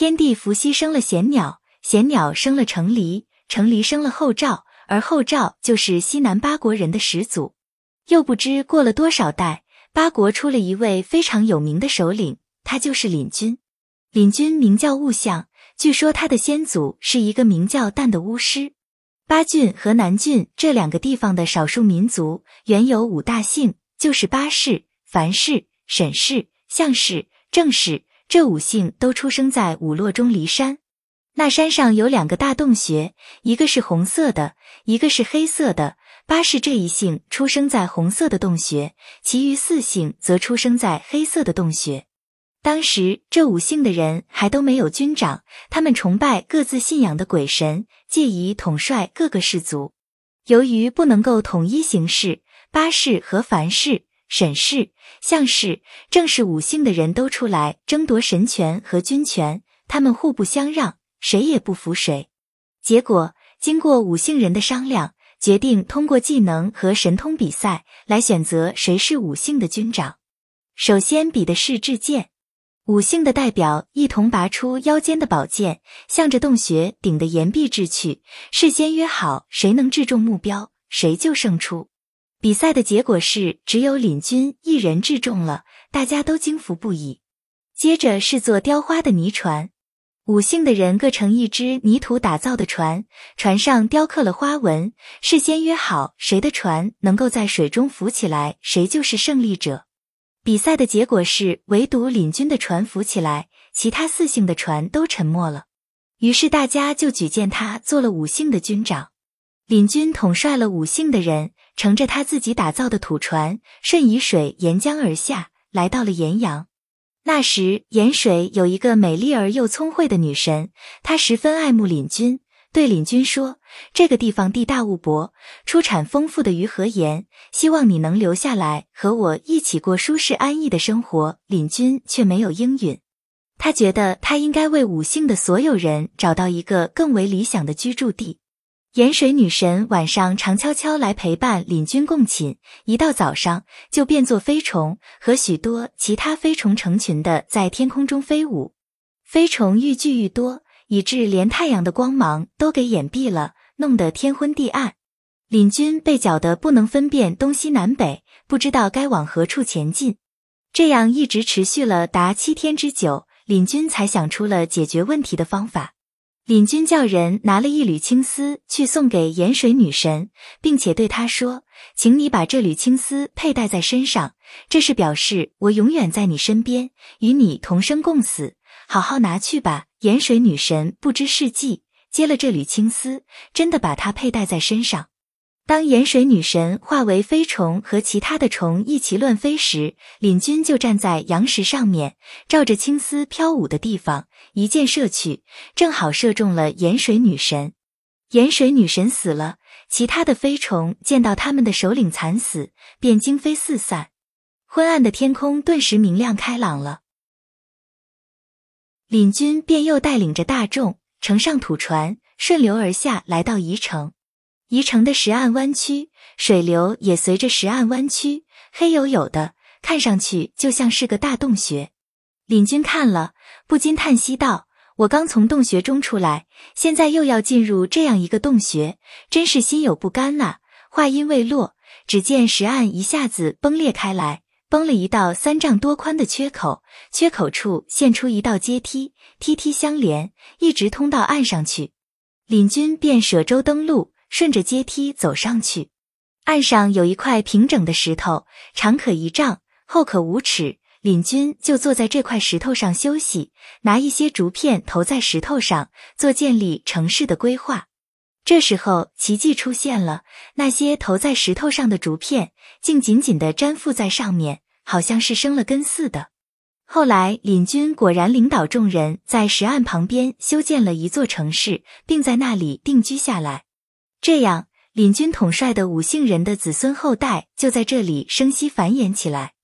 天帝伏羲生了贤鸟，贤鸟生了成离，成离生了后赵，而后赵就是西南八国人的始祖。又不知过了多少代，八国出了一位非常有名的首领，他就是领军。领军名叫物相，据说他的先祖是一个名叫旦的巫师。巴郡和南郡这两个地方的少数民族原有五大姓，就是巴氏、樊氏、沈氏、项氏、郑氏。这五姓都出生在五洛中离山。那山上有两个大洞穴，一个是红色的，一个是黑色的。巴氏这一姓出生在红色的洞穴，其余四姓则出生在黑色的洞穴。当时这五姓的人还都没有军长，他们崇拜各自信仰的鬼神，借以统帅各个氏族。由于不能够统一行事，巴氏和樊氏、沈氏、项氏、正是五姓的人都出来争夺神权和军权，他们互不相让，谁也不服谁。结果经过五姓人的商量，决定通过技能和神通比赛来选择谁是五姓的军长。首先比的是制剑。五姓的代表一同拔出腰间的宝剑，向着洞穴顶的岩壁掷去。事先约好，谁能掷中目标，谁就胜出。比赛的结果是，只有领军一人掷中了，大家都惊服不已。接着是做雕花的泥船，五姓的人各乘一只泥土打造的船，船上雕刻了花纹。事先约好，谁的船能够在水中浮起来，谁就是胜利者。比赛的结果是，唯独领军的船浮起来，其他四姓的船都沉没了。于是大家就举荐他做了五姓的军长。领军统帅了五姓的人，乘着他自己打造的土船，顺沂水沿江而下，来到了盐阳。那时盐水有一个美丽而又聪慧的女神，她十分爱慕领军。对领军说：“这个地方地大物博，出产丰富的鱼和盐，希望你能留下来和我一起过舒适安逸的生活。”领军却没有应允，他觉得他应该为五姓的所有人找到一个更为理想的居住地。盐水女神晚上常悄悄来陪伴领军共寝，一到早上就变作飞虫，和许多其他飞虫成群的在天空中飞舞，飞虫愈聚愈多。以致连太阳的光芒都给掩蔽了，弄得天昏地暗。领军被搅得不能分辨东西南北，不知道该往何处前进。这样一直持续了达七天之久，领军才想出了解决问题的方法。领军叫人拿了一缕青丝去送给盐水女神，并且对她说：“请你把这缕青丝佩戴在身上，这是表示我永远在你身边，与你同生共死。好好拿去吧。”盐水女神不知是计，接了这缕青丝，真的把它佩戴在身上。当盐水女神化为飞虫和其他的虫一起乱飞时，领军就站在阳石上面，照着青丝飘舞的地方一箭射去，正好射中了盐水女神。盐水女神死了，其他的飞虫见到他们的首领惨死，便惊飞四散，昏暗的天空顿时明亮开朗了。领军便又带领着大众乘上土船，顺流而下，来到宜城。宜城的石岸弯曲，水流也随着石岸弯曲，黑黝黝的，看上去就像是个大洞穴。领军看了，不禁叹息道：“我刚从洞穴中出来，现在又要进入这样一个洞穴，真是心有不甘呐。”话音未落，只见石岸一下子崩裂开来。崩了一道三丈多宽的缺口，缺口处现出一道阶梯，梯梯相连，一直通到岸上去。领军便舍舟登陆，顺着阶梯走上去。岸上有一块平整的石头，长可一丈，厚可五尺。领军就坐在这块石头上休息，拿一些竹片投在石头上，做建立城市的规划。这时候，奇迹出现了。那些投在石头上的竹片，竟紧紧地粘附在上面，好像是生了根似的。后来，领军果然领导众人在石岸旁边修建了一座城市，并在那里定居下来。这样，领军统帅的五姓人的子孙后代就在这里生息繁衍起来。